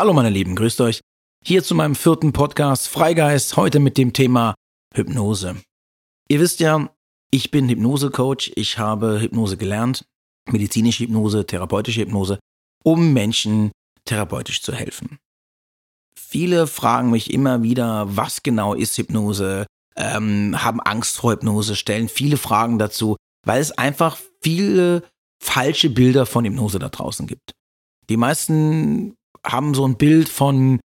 Hallo meine Lieben, grüßt euch. Hier zu meinem vierten Podcast Freigeist, heute mit dem Thema Hypnose. Ihr wisst ja, ich bin Hypnosecoach, ich habe Hypnose gelernt, medizinische Hypnose, therapeutische Hypnose, um Menschen therapeutisch zu helfen. Viele fragen mich immer wieder, was genau ist Hypnose, ähm, haben Angst vor Hypnose, stellen viele Fragen dazu, weil es einfach viele falsche Bilder von Hypnose da draußen gibt. Die meisten haben so ein Bild von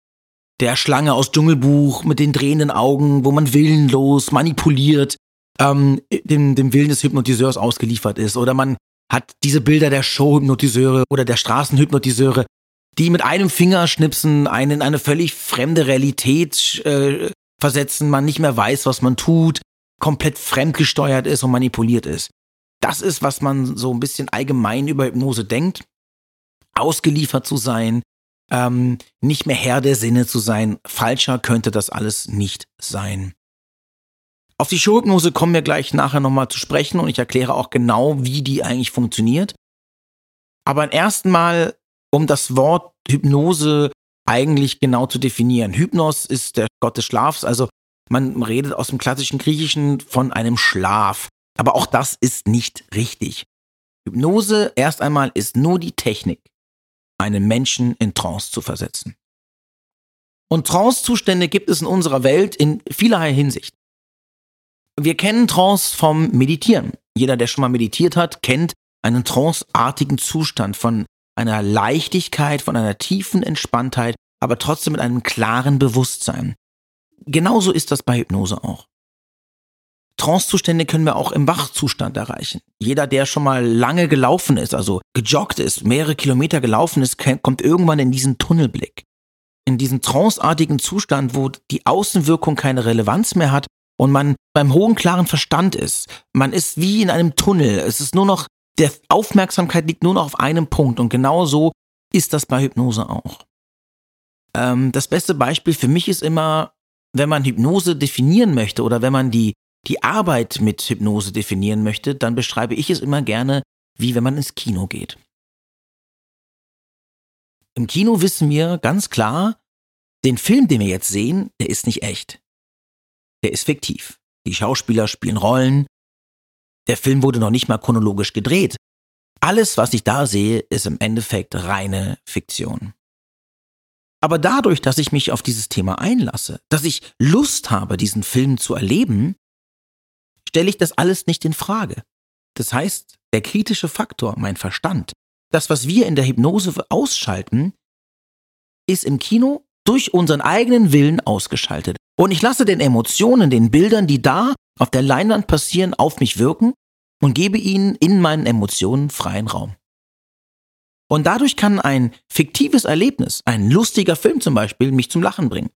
der Schlange aus Dschungelbuch mit den drehenden Augen, wo man willenlos manipuliert, ähm, dem, dem Willen des Hypnotiseurs ausgeliefert ist. Oder man hat diese Bilder der Showhypnotiseure oder der Straßenhypnotiseure, die mit einem Fingerschnipsen einen in eine völlig fremde Realität äh, versetzen, man nicht mehr weiß, was man tut, komplett fremdgesteuert ist und manipuliert ist. Das ist, was man so ein bisschen allgemein über Hypnose denkt. Ausgeliefert zu sein, ähm, nicht mehr Herr der Sinne zu sein. Falscher könnte das alles nicht sein. Auf die Showhypnose kommen wir gleich nachher nochmal zu sprechen und ich erkläre auch genau, wie die eigentlich funktioniert. Aber erst mal, um das Wort Hypnose eigentlich genau zu definieren. Hypnos ist der Gott des Schlafs, also man redet aus dem klassischen Griechischen von einem Schlaf. Aber auch das ist nicht richtig. Hypnose erst einmal ist nur die Technik, einen Menschen in Trance zu versetzen. Und Trance-Zustände gibt es in unserer Welt in vielerlei Hinsicht. Wir kennen Trance vom Meditieren. Jeder, der schon mal meditiert hat, kennt einen tranceartigen Zustand von einer Leichtigkeit, von einer tiefen Entspanntheit, aber trotzdem mit einem klaren Bewusstsein. Genauso ist das bei Hypnose auch. Trancezustände können wir auch im Wachzustand erreichen. Jeder, der schon mal lange gelaufen ist, also gejoggt ist, mehrere Kilometer gelaufen ist, kommt irgendwann in diesen Tunnelblick. In diesen tranceartigen Zustand, wo die Außenwirkung keine Relevanz mehr hat und man beim hohen klaren Verstand ist. Man ist wie in einem Tunnel. Es ist nur noch, der Aufmerksamkeit liegt nur noch auf einem Punkt und genau so ist das bei Hypnose auch. Ähm, das beste Beispiel für mich ist immer, wenn man Hypnose definieren möchte oder wenn man die die Arbeit mit Hypnose definieren möchte, dann beschreibe ich es immer gerne, wie wenn man ins Kino geht. Im Kino wissen wir ganz klar, den Film, den wir jetzt sehen, der ist nicht echt. Der ist fiktiv. Die Schauspieler spielen Rollen. Der Film wurde noch nicht mal chronologisch gedreht. Alles, was ich da sehe, ist im Endeffekt reine Fiktion. Aber dadurch, dass ich mich auf dieses Thema einlasse, dass ich Lust habe, diesen Film zu erleben, stelle ich das alles nicht in Frage. Das heißt, der kritische Faktor, mein Verstand, das, was wir in der Hypnose ausschalten, ist im Kino durch unseren eigenen Willen ausgeschaltet. Und ich lasse den Emotionen, den Bildern, die da auf der Leinwand passieren, auf mich wirken und gebe ihnen in meinen Emotionen freien Raum. Und dadurch kann ein fiktives Erlebnis, ein lustiger Film zum Beispiel, mich zum Lachen bringen.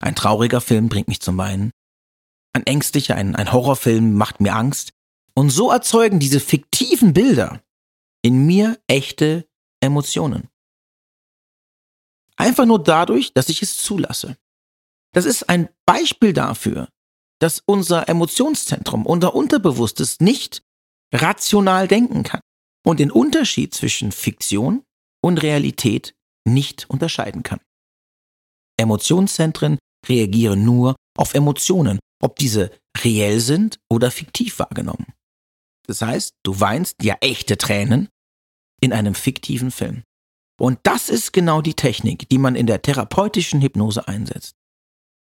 Ein trauriger Film bringt mich zum Weinen. Ein ängstlicher, ein, ein Horrorfilm macht mir Angst. Und so erzeugen diese fiktiven Bilder in mir echte Emotionen. Einfach nur dadurch, dass ich es zulasse. Das ist ein Beispiel dafür, dass unser Emotionszentrum, unser Unterbewusstes nicht rational denken kann und den Unterschied zwischen Fiktion und Realität nicht unterscheiden kann. Emotionszentren reagieren nur auf Emotionen ob diese reell sind oder fiktiv wahrgenommen. Das heißt, du weinst ja echte Tränen in einem fiktiven Film. Und das ist genau die Technik, die man in der therapeutischen Hypnose einsetzt.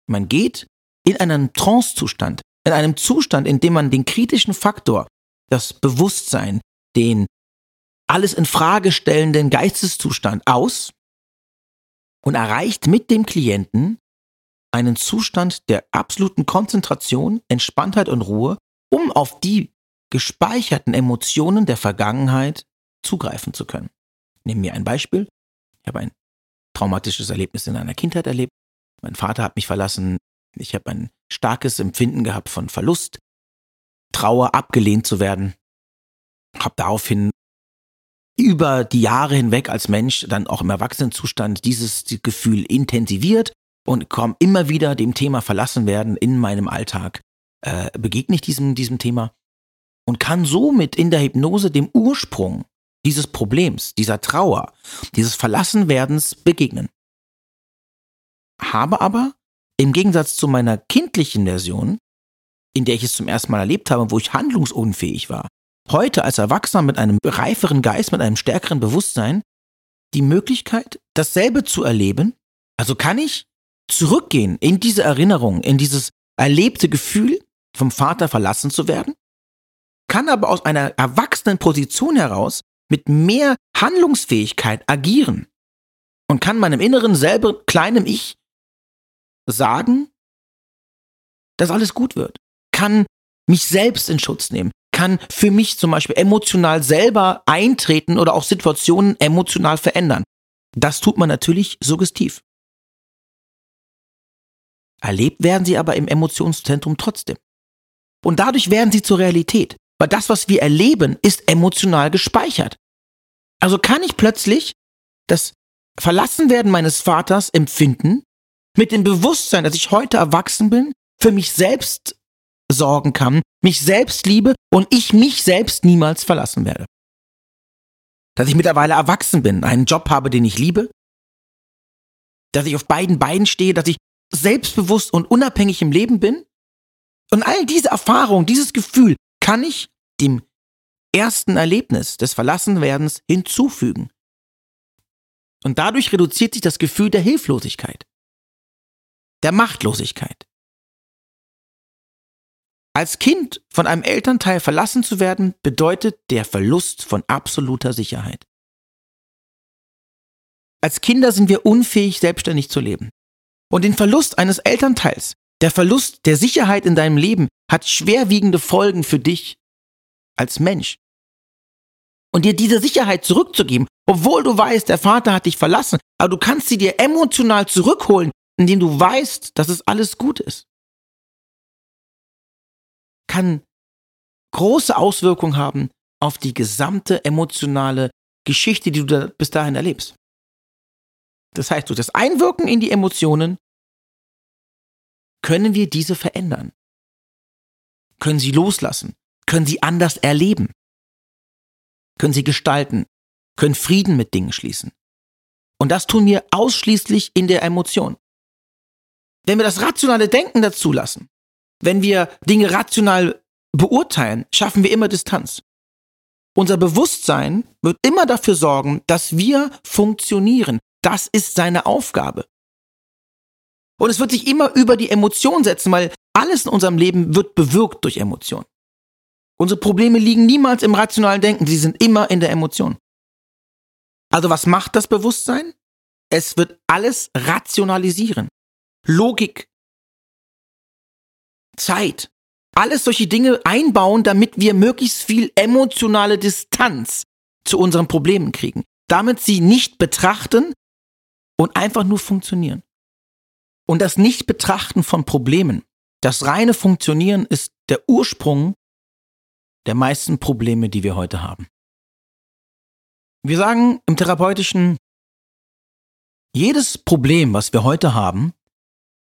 Man geht in einen Trancezustand, in einem Zustand, in dem man den kritischen Faktor, das Bewusstsein, den alles in Frage stellenden Geisteszustand aus und erreicht mit dem Klienten einen Zustand der absoluten Konzentration, Entspanntheit und Ruhe, um auf die gespeicherten Emotionen der Vergangenheit zugreifen zu können. Nehmen wir ein Beispiel. Ich habe ein traumatisches Erlebnis in einer Kindheit erlebt. Mein Vater hat mich verlassen. Ich habe ein starkes Empfinden gehabt von Verlust, Trauer, abgelehnt zu werden. Habe daraufhin über die Jahre hinweg als Mensch, dann auch im Erwachsenenzustand, dieses Gefühl intensiviert und komme immer wieder dem Thema verlassen werden in meinem Alltag, äh, begegne ich diesem, diesem Thema und kann somit in der Hypnose dem Ursprung dieses Problems, dieser Trauer, dieses Verlassenwerdens begegnen. habe aber im Gegensatz zu meiner kindlichen Version, in der ich es zum ersten Mal erlebt habe, wo ich handlungsunfähig war, heute als Erwachsener mit einem reiferen Geist, mit einem stärkeren Bewusstsein, die Möglichkeit, dasselbe zu erleben. Also kann ich zurückgehen in diese Erinnerung, in dieses erlebte Gefühl, vom Vater verlassen zu werden, kann aber aus einer erwachsenen Position heraus mit mehr Handlungsfähigkeit agieren und kann meinem inneren selber kleinem Ich sagen, dass alles gut wird, kann mich selbst in Schutz nehmen, kann für mich zum Beispiel emotional selber eintreten oder auch Situationen emotional verändern. Das tut man natürlich suggestiv. Erlebt werden sie aber im Emotionszentrum trotzdem. Und dadurch werden sie zur Realität, weil das, was wir erleben, ist emotional gespeichert. Also kann ich plötzlich das Verlassenwerden meines Vaters empfinden, mit dem Bewusstsein, dass ich heute erwachsen bin, für mich selbst sorgen kann, mich selbst liebe und ich mich selbst niemals verlassen werde. Dass ich mittlerweile erwachsen bin, einen Job habe, den ich liebe, dass ich auf beiden Beinen stehe, dass ich selbstbewusst und unabhängig im Leben bin. Und all diese Erfahrung, dieses Gefühl kann ich dem ersten Erlebnis des Verlassenwerdens hinzufügen. Und dadurch reduziert sich das Gefühl der Hilflosigkeit, der Machtlosigkeit. Als Kind von einem Elternteil verlassen zu werden, bedeutet der Verlust von absoluter Sicherheit. Als Kinder sind wir unfähig, selbstständig zu leben. Und den Verlust eines Elternteils, der Verlust der Sicherheit in deinem Leben, hat schwerwiegende Folgen für dich als Mensch. Und dir diese Sicherheit zurückzugeben, obwohl du weißt, der Vater hat dich verlassen, aber du kannst sie dir emotional zurückholen, indem du weißt, dass es alles gut ist kann große Auswirkungen haben auf die gesamte emotionale Geschichte, die du bis dahin erlebst. Das heißt, durch das Einwirken in die Emotionen können wir diese verändern, können sie loslassen, können sie anders erleben, können sie gestalten, können Frieden mit Dingen schließen. Und das tun wir ausschließlich in der Emotion. Wenn wir das rationale Denken dazu lassen, wenn wir Dinge rational beurteilen, schaffen wir immer Distanz. Unser Bewusstsein wird immer dafür sorgen, dass wir funktionieren. Das ist seine Aufgabe. Und es wird sich immer über die Emotion setzen, weil alles in unserem Leben wird bewirkt durch Emotion. Unsere Probleme liegen niemals im rationalen Denken, sie sind immer in der Emotion. Also was macht das Bewusstsein? Es wird alles rationalisieren. Logik, Zeit. Alles solche Dinge einbauen, damit wir möglichst viel emotionale Distanz zu unseren Problemen kriegen. Damit sie nicht betrachten und einfach nur funktionieren. Und das Nicht-Betrachten von Problemen, das reine Funktionieren ist der Ursprung der meisten Probleme, die wir heute haben. Wir sagen im therapeutischen, jedes Problem, was wir heute haben,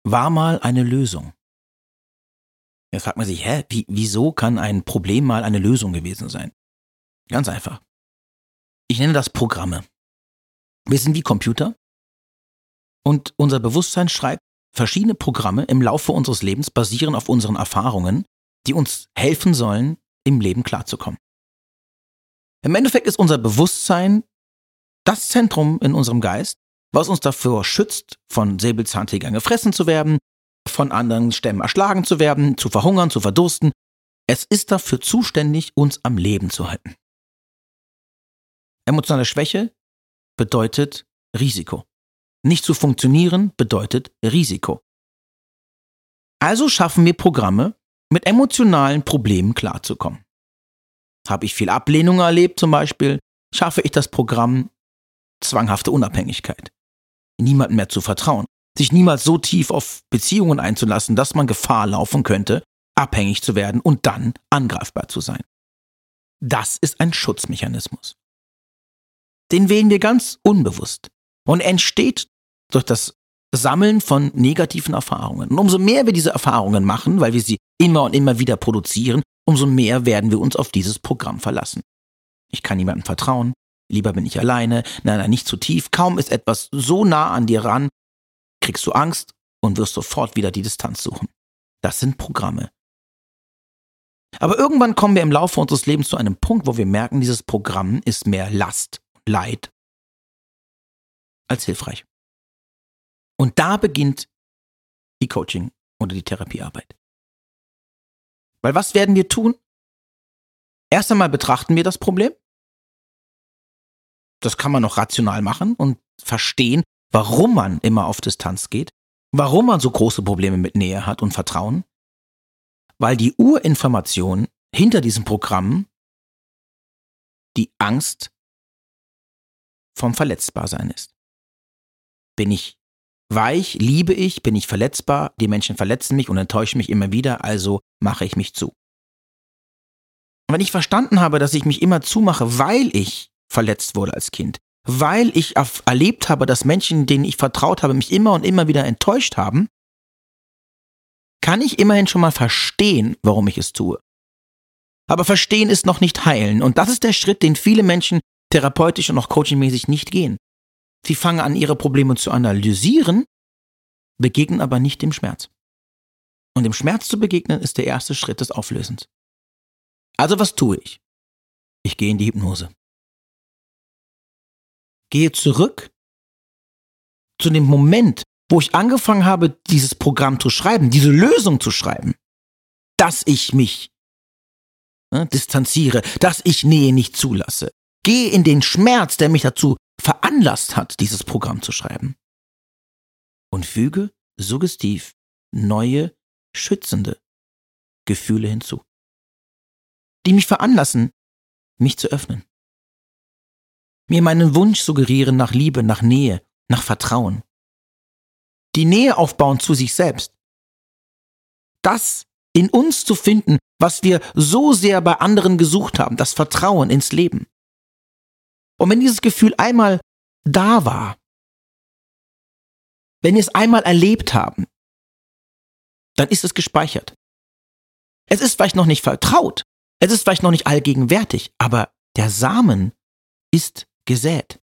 war mal eine Lösung. Jetzt fragt man sich, hä, wie, wieso kann ein Problem mal eine Lösung gewesen sein? Ganz einfach. Ich nenne das Programme. Wir sind wie Computer und unser Bewusstsein schreibt verschiedene Programme im Laufe unseres Lebens basieren auf unseren Erfahrungen, die uns helfen sollen, im Leben klarzukommen. Im Endeffekt ist unser Bewusstsein das Zentrum in unserem Geist, was uns davor schützt, von Säbelzahntigern gefressen zu werden, von anderen Stämmen erschlagen zu werden, zu verhungern, zu verdursten. Es ist dafür zuständig, uns am Leben zu halten. Emotionale Schwäche bedeutet Risiko. Nicht zu funktionieren bedeutet Risiko. Also schaffen wir Programme, mit emotionalen Problemen klarzukommen. Habe ich viel Ablehnung erlebt zum Beispiel, schaffe ich das Programm zwanghafte Unabhängigkeit. Niemandem mehr zu vertrauen sich niemals so tief auf Beziehungen einzulassen, dass man Gefahr laufen könnte, abhängig zu werden und dann angreifbar zu sein. Das ist ein Schutzmechanismus. Den wählen wir ganz unbewusst und entsteht durch das Sammeln von negativen Erfahrungen. Und umso mehr wir diese Erfahrungen machen, weil wir sie immer und immer wieder produzieren, umso mehr werden wir uns auf dieses Programm verlassen. Ich kann niemandem vertrauen, lieber bin ich alleine, nein, nein, nicht zu tief, kaum ist etwas so nah an dir ran, kriegst du Angst und wirst sofort wieder die Distanz suchen. Das sind Programme. Aber irgendwann kommen wir im Laufe unseres Lebens zu einem Punkt, wo wir merken, dieses Programm ist mehr Last, Leid als hilfreich. Und da beginnt die Coaching oder die Therapiearbeit. Weil was werden wir tun? Erst einmal betrachten wir das Problem. Das kann man noch rational machen und verstehen, warum man immer auf Distanz geht, warum man so große Probleme mit Nähe hat und Vertrauen. Weil die Urinformation hinter diesem Programm die Angst vom Verletzbarsein ist. Bin ich weich, liebe ich, bin ich verletzbar, die Menschen verletzen mich und enttäuschen mich immer wieder, also mache ich mich zu. Und wenn ich verstanden habe, dass ich mich immer zumache, weil ich verletzt wurde als Kind, weil ich erlebt habe, dass Menschen, denen ich vertraut habe, mich immer und immer wieder enttäuscht haben, kann ich immerhin schon mal verstehen, warum ich es tue. Aber verstehen ist noch nicht heilen. Und das ist der Schritt, den viele Menschen therapeutisch und auch coachingmäßig nicht gehen. Sie fangen an, ihre Probleme zu analysieren, begegnen aber nicht dem Schmerz. Und dem Schmerz zu begegnen ist der erste Schritt des Auflösens. Also was tue ich? Ich gehe in die Hypnose. Gehe zurück zu dem Moment, wo ich angefangen habe, dieses Programm zu schreiben, diese Lösung zu schreiben, dass ich mich ne, distanziere, dass ich Nähe nicht zulasse. Gehe in den Schmerz, der mich dazu veranlasst hat, dieses Programm zu schreiben. Und füge suggestiv neue, schützende Gefühle hinzu, die mich veranlassen, mich zu öffnen. Mir meinen Wunsch suggerieren nach Liebe, nach Nähe, nach Vertrauen. Die Nähe aufbauen zu sich selbst. Das in uns zu finden, was wir so sehr bei anderen gesucht haben, das Vertrauen ins Leben. Und wenn dieses Gefühl einmal da war, wenn wir es einmal erlebt haben, dann ist es gespeichert. Es ist vielleicht noch nicht vertraut, es ist vielleicht noch nicht allgegenwärtig, aber der Samen ist gesät.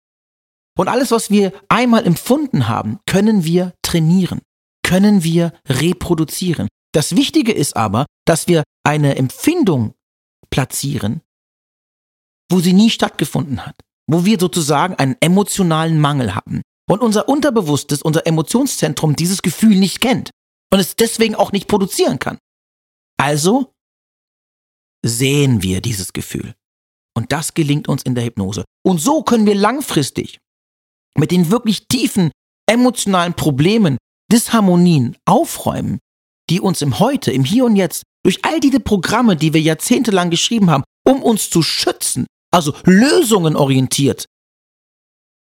Und alles, was wir einmal empfunden haben, können wir trainieren, können wir reproduzieren. Das Wichtige ist aber, dass wir eine Empfindung platzieren, wo sie nie stattgefunden hat wo wir sozusagen einen emotionalen Mangel haben. Und unser Unterbewusstes, unser Emotionszentrum dieses Gefühl nicht kennt und es deswegen auch nicht produzieren kann. Also sehen wir dieses Gefühl. Und das gelingt uns in der Hypnose. Und so können wir langfristig mit den wirklich tiefen emotionalen Problemen, Disharmonien aufräumen, die uns im Heute, im Hier und Jetzt, durch all diese Programme, die wir jahrzehntelang geschrieben haben, um uns zu schützen, also Lösungen orientiert,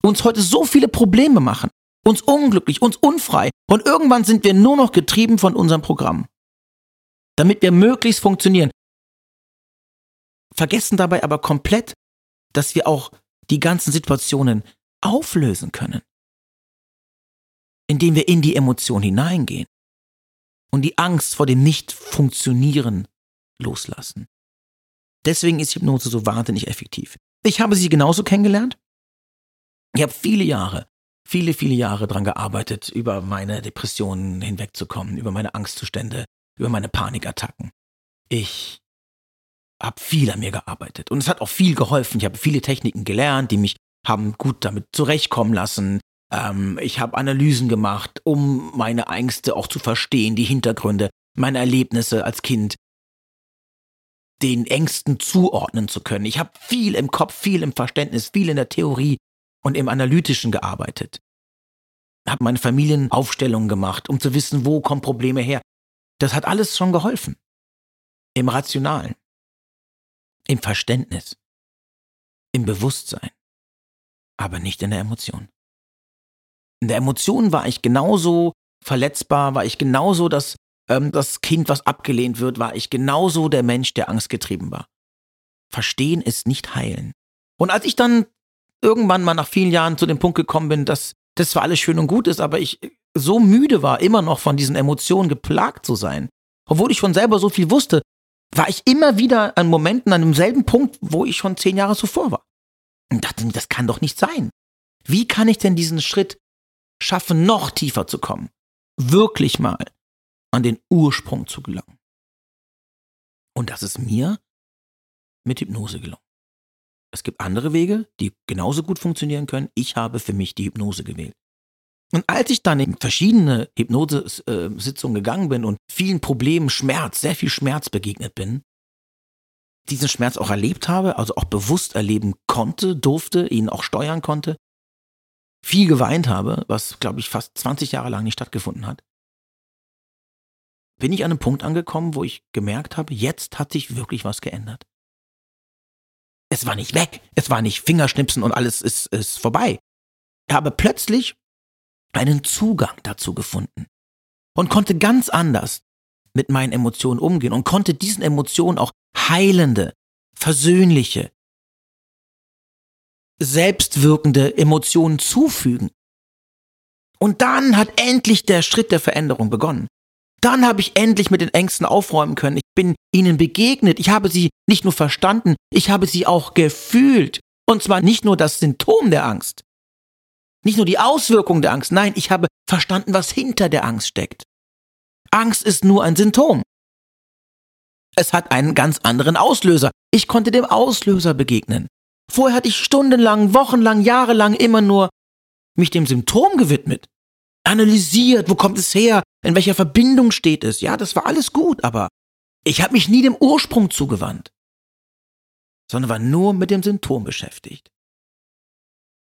uns heute so viele Probleme machen, uns unglücklich, uns unfrei. Und irgendwann sind wir nur noch getrieben von unserem Programm, damit wir möglichst funktionieren. Vergessen dabei aber komplett, dass wir auch die ganzen Situationen auflösen können, indem wir in die Emotion hineingehen. Und die Angst vor dem Nicht-Funktionieren loslassen. Deswegen ist Hypnose so wahnsinnig effektiv. Ich habe sie genauso kennengelernt. Ich habe viele Jahre, viele, viele Jahre dran gearbeitet, über meine Depressionen hinwegzukommen, über meine Angstzustände, über meine Panikattacken. Ich habe viel an mir gearbeitet und es hat auch viel geholfen. Ich habe viele Techniken gelernt, die mich haben gut damit zurechtkommen lassen. Ähm, ich habe Analysen gemacht, um meine Ängste auch zu verstehen, die Hintergründe, meine Erlebnisse als Kind, den Ängsten zuordnen zu können. Ich habe viel im Kopf, viel im Verständnis, viel in der Theorie und im Analytischen gearbeitet. Habe meine Familienaufstellungen gemacht, um zu wissen, wo kommen Probleme her. Das hat alles schon geholfen. Im Rationalen, im Verständnis, im Bewusstsein, aber nicht in der Emotion. In der Emotion war ich genauso verletzbar, war ich genauso das ähm, das Kind, was abgelehnt wird, war ich genauso der Mensch, der angstgetrieben war. Verstehen ist nicht heilen. Und als ich dann irgendwann mal nach vielen Jahren zu dem Punkt gekommen bin, dass das zwar alles schön und gut ist, aber ich so müde war, immer noch von diesen Emotionen geplagt zu sein, obwohl ich schon selber so viel wusste, war ich immer wieder an Momenten an demselben Punkt, wo ich schon zehn Jahre zuvor war. Und dachte das kann doch nicht sein. Wie kann ich denn diesen Schritt schaffen, noch tiefer zu kommen. Wirklich mal an den Ursprung zu gelangen. Und das ist mir mit Hypnose gelungen. Es gibt andere Wege, die genauso gut funktionieren können. Ich habe für mich die Hypnose gewählt. Und als ich dann in verschiedene Hypnosesitzungen gegangen bin und vielen Problemen, Schmerz, sehr viel Schmerz begegnet bin, diesen Schmerz auch erlebt habe, also auch bewusst erleben konnte, durfte, ihn auch steuern konnte, viel geweint habe, was, glaube ich, fast 20 Jahre lang nicht stattgefunden hat, bin ich an einem Punkt angekommen, wo ich gemerkt habe, jetzt hat sich wirklich was geändert. Es war nicht weg, es war nicht Fingerschnipsen und alles ist, ist vorbei. Ich habe plötzlich einen Zugang dazu gefunden und konnte ganz anders mit meinen Emotionen umgehen und konnte diesen Emotionen auch heilende, versöhnliche, selbstwirkende Emotionen zufügen. Und dann hat endlich der Schritt der Veränderung begonnen. Dann habe ich endlich mit den Ängsten aufräumen können. Ich bin ihnen begegnet. Ich habe sie nicht nur verstanden, ich habe sie auch gefühlt. Und zwar nicht nur das Symptom der Angst, nicht nur die Auswirkung der Angst, nein, ich habe verstanden, was hinter der Angst steckt. Angst ist nur ein Symptom. Es hat einen ganz anderen Auslöser. Ich konnte dem Auslöser begegnen. Vorher hatte ich stundenlang, wochenlang, jahrelang immer nur mich dem Symptom gewidmet analysiert, wo kommt es her, in welcher Verbindung steht es. Ja, das war alles gut, aber ich habe mich nie dem Ursprung zugewandt, sondern war nur mit dem Symptom beschäftigt.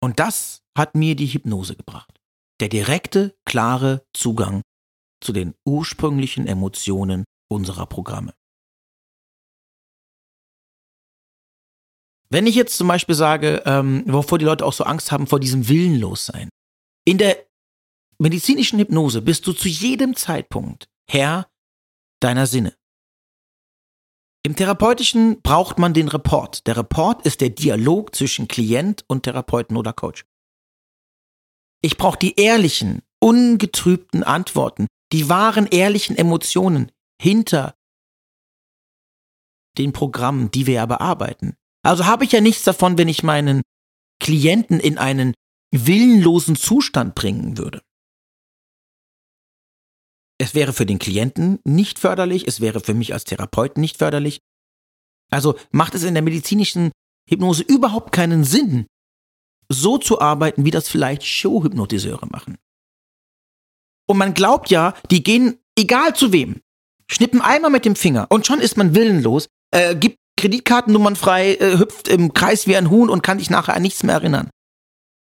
Und das hat mir die Hypnose gebracht. Der direkte, klare Zugang zu den ursprünglichen Emotionen unserer Programme. Wenn ich jetzt zum Beispiel sage, ähm, wovor die Leute auch so Angst haben, vor diesem Willenlossein. In der medizinischen Hypnose bist du zu jedem Zeitpunkt Herr deiner Sinne. Im Therapeutischen braucht man den Report. Der Report ist der Dialog zwischen Klient und Therapeuten oder Coach. Ich brauche die ehrlichen, ungetrübten Antworten, die wahren, ehrlichen Emotionen hinter den Programmen, die wir ja bearbeiten. Also habe ich ja nichts davon, wenn ich meinen Klienten in einen willenlosen Zustand bringen würde. Es wäre für den Klienten nicht förderlich, es wäre für mich als Therapeuten nicht förderlich. Also macht es in der medizinischen Hypnose überhaupt keinen Sinn, so zu arbeiten, wie das vielleicht Showhypnotiseure machen. Und man glaubt ja, die gehen egal zu wem, schnippen einmal mit dem Finger und schon ist man willenlos, äh, gibt Kreditkartennummern frei, äh, hüpft im Kreis wie ein Huhn und kann sich nachher an nichts mehr erinnern.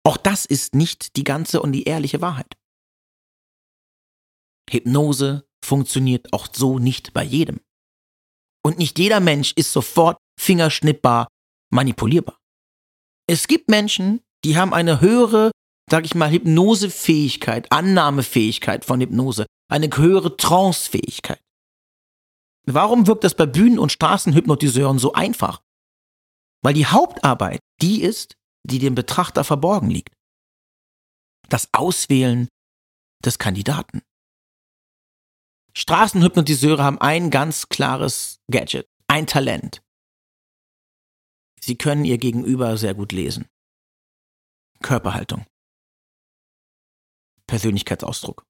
Auch das ist nicht die ganze und die ehrliche Wahrheit. Hypnose funktioniert auch so nicht bei jedem. Und nicht jeder Mensch ist sofort fingerschnippbar manipulierbar. Es gibt Menschen, die haben eine höhere, sag ich mal, Hypnosefähigkeit, Annahmefähigkeit von Hypnose, eine höhere Trancefähigkeit. Warum wirkt das bei Bühnen- und Straßenhypnotiseuren so einfach? Weil die Hauptarbeit die ist, die dem Betrachter verborgen liegt. Das Auswählen des Kandidaten. Straßenhypnotiseure haben ein ganz klares Gadget, ein Talent. Sie können ihr Gegenüber sehr gut lesen. Körperhaltung. Persönlichkeitsausdruck.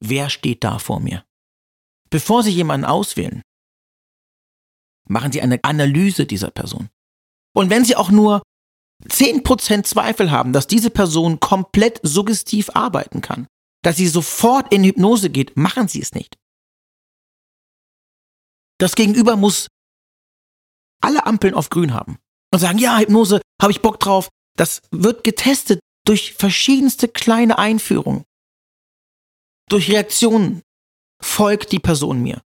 Wer steht da vor mir? Bevor Sie jemanden auswählen, machen Sie eine Analyse dieser Person. Und wenn Sie auch nur 10% Zweifel haben, dass diese Person komplett suggestiv arbeiten kann, dass sie sofort in Hypnose geht, machen sie es nicht. Das Gegenüber muss alle Ampeln auf grün haben und sagen, ja, Hypnose, habe ich Bock drauf. Das wird getestet durch verschiedenste kleine Einführungen. Durch Reaktionen folgt die Person mir.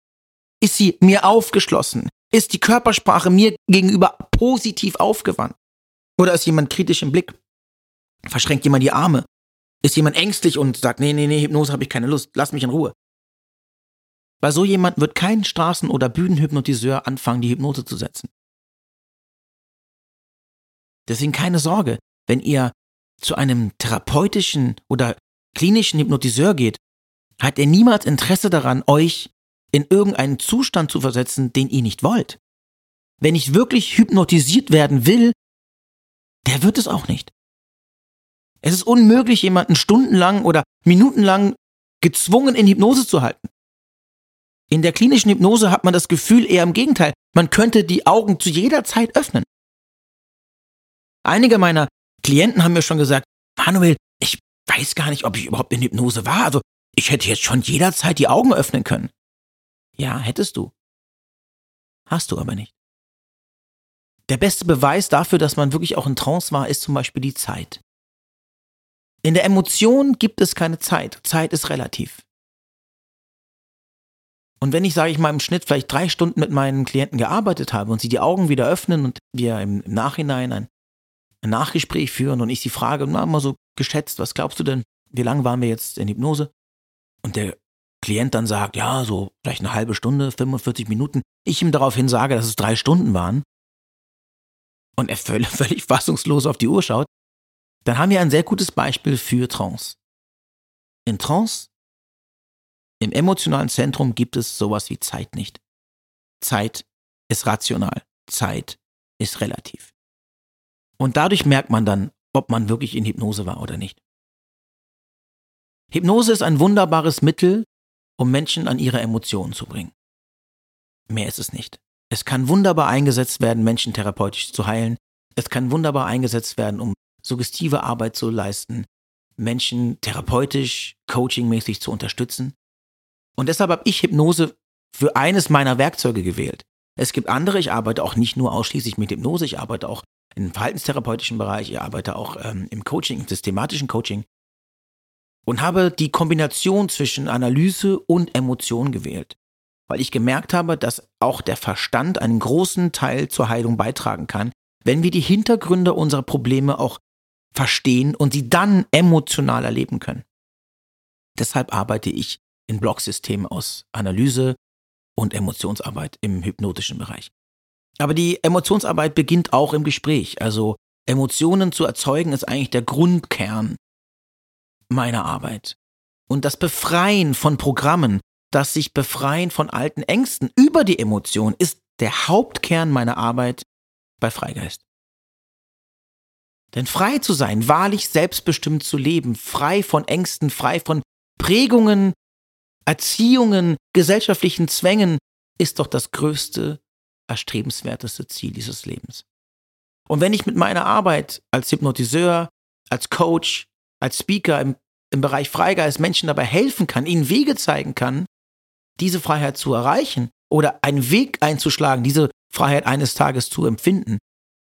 Ist sie mir aufgeschlossen? Ist die Körpersprache mir gegenüber positiv aufgewandt? Oder ist jemand kritisch im Blick? Verschränkt jemand die Arme? Ist jemand ängstlich und sagt, nee, nee, nee, Hypnose habe ich keine Lust, lass mich in Ruhe. Bei so jemand wird kein Straßen- oder Bühnenhypnotiseur anfangen, die Hypnose zu setzen. Deswegen keine Sorge, wenn ihr zu einem therapeutischen oder klinischen Hypnotiseur geht, hat er niemals Interesse daran, euch in irgendeinen Zustand zu versetzen, den ihr nicht wollt. Wenn ich wirklich hypnotisiert werden will, der wird es auch nicht. Es ist unmöglich, jemanden stundenlang oder minutenlang gezwungen in Hypnose zu halten. In der klinischen Hypnose hat man das Gefühl eher im Gegenteil, man könnte die Augen zu jeder Zeit öffnen. Einige meiner Klienten haben mir schon gesagt, Manuel, ich weiß gar nicht, ob ich überhaupt in Hypnose war. Also ich hätte jetzt schon jederzeit die Augen öffnen können. Ja, hättest du. Hast du aber nicht. Der beste Beweis dafür, dass man wirklich auch in Trance war, ist zum Beispiel die Zeit. In der Emotion gibt es keine Zeit. Zeit ist relativ. Und wenn ich, sage ich mal, im Schnitt vielleicht drei Stunden mit meinen Klienten gearbeitet habe und sie die Augen wieder öffnen und wir im, Nachhinein ein, ein, Nachgespräch führen und ich sie frage, na, mal so geschätzt, was glaubst du denn, wie lange waren wir jetzt in Hypnose? Und der Klient dann sagt, ja, so vielleicht eine halbe Stunde, 45 Minuten. Ich ihm daraufhin sage, dass es drei Stunden waren. Und er völlig, völlig fassungslos auf die Uhr schaut. Dann haben wir ein sehr gutes Beispiel für Trance. In Trance im emotionalen Zentrum gibt es sowas wie Zeit nicht. Zeit ist rational, Zeit ist relativ. Und dadurch merkt man dann, ob man wirklich in Hypnose war oder nicht. Hypnose ist ein wunderbares Mittel, um Menschen an ihre Emotionen zu bringen. Mehr ist es nicht. Es kann wunderbar eingesetzt werden, Menschen therapeutisch zu heilen. Es kann wunderbar eingesetzt werden, um suggestive Arbeit zu leisten, Menschen therapeutisch, coachingmäßig zu unterstützen. Und deshalb habe ich Hypnose für eines meiner Werkzeuge gewählt. Es gibt andere, ich arbeite auch nicht nur ausschließlich mit Hypnose, ich arbeite auch im verhaltenstherapeutischen Bereich, ich arbeite auch ähm, im Coaching, im systematischen Coaching und habe die Kombination zwischen Analyse und Emotion gewählt, weil ich gemerkt habe, dass auch der Verstand einen großen Teil zur Heilung beitragen kann, wenn wir die Hintergründe unserer Probleme auch verstehen und sie dann emotional erleben können. Deshalb arbeite ich in Blocksystemen aus Analyse und Emotionsarbeit im hypnotischen Bereich. Aber die Emotionsarbeit beginnt auch im Gespräch. Also Emotionen zu erzeugen ist eigentlich der Grundkern meiner Arbeit. Und das Befreien von Programmen, das sich befreien von alten Ängsten über die Emotion ist der Hauptkern meiner Arbeit bei Freigeist. Denn frei zu sein, wahrlich selbstbestimmt zu leben, frei von Ängsten, frei von Prägungen, Erziehungen, gesellschaftlichen Zwängen, ist doch das größte, erstrebenswerteste Ziel dieses Lebens. Und wenn ich mit meiner Arbeit als Hypnotiseur, als Coach, als Speaker im, im Bereich Freigeist Menschen dabei helfen kann, ihnen Wege zeigen kann, diese Freiheit zu erreichen oder einen Weg einzuschlagen, diese Freiheit eines Tages zu empfinden,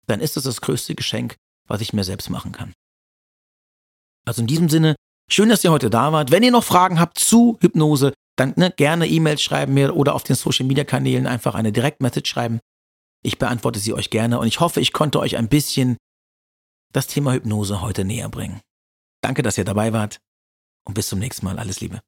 dann ist das das größte Geschenk, was ich mir selbst machen kann. Also in diesem Sinne Schön, dass ihr heute da wart. Wenn ihr noch Fragen habt zu Hypnose, dann ne, gerne E-Mails schreiben mir oder auf den Social Media Kanälen einfach eine Direktmessage schreiben. Ich beantworte sie euch gerne und ich hoffe, ich konnte euch ein bisschen das Thema Hypnose heute näher bringen. Danke, dass ihr dabei wart und bis zum nächsten Mal. Alles Liebe.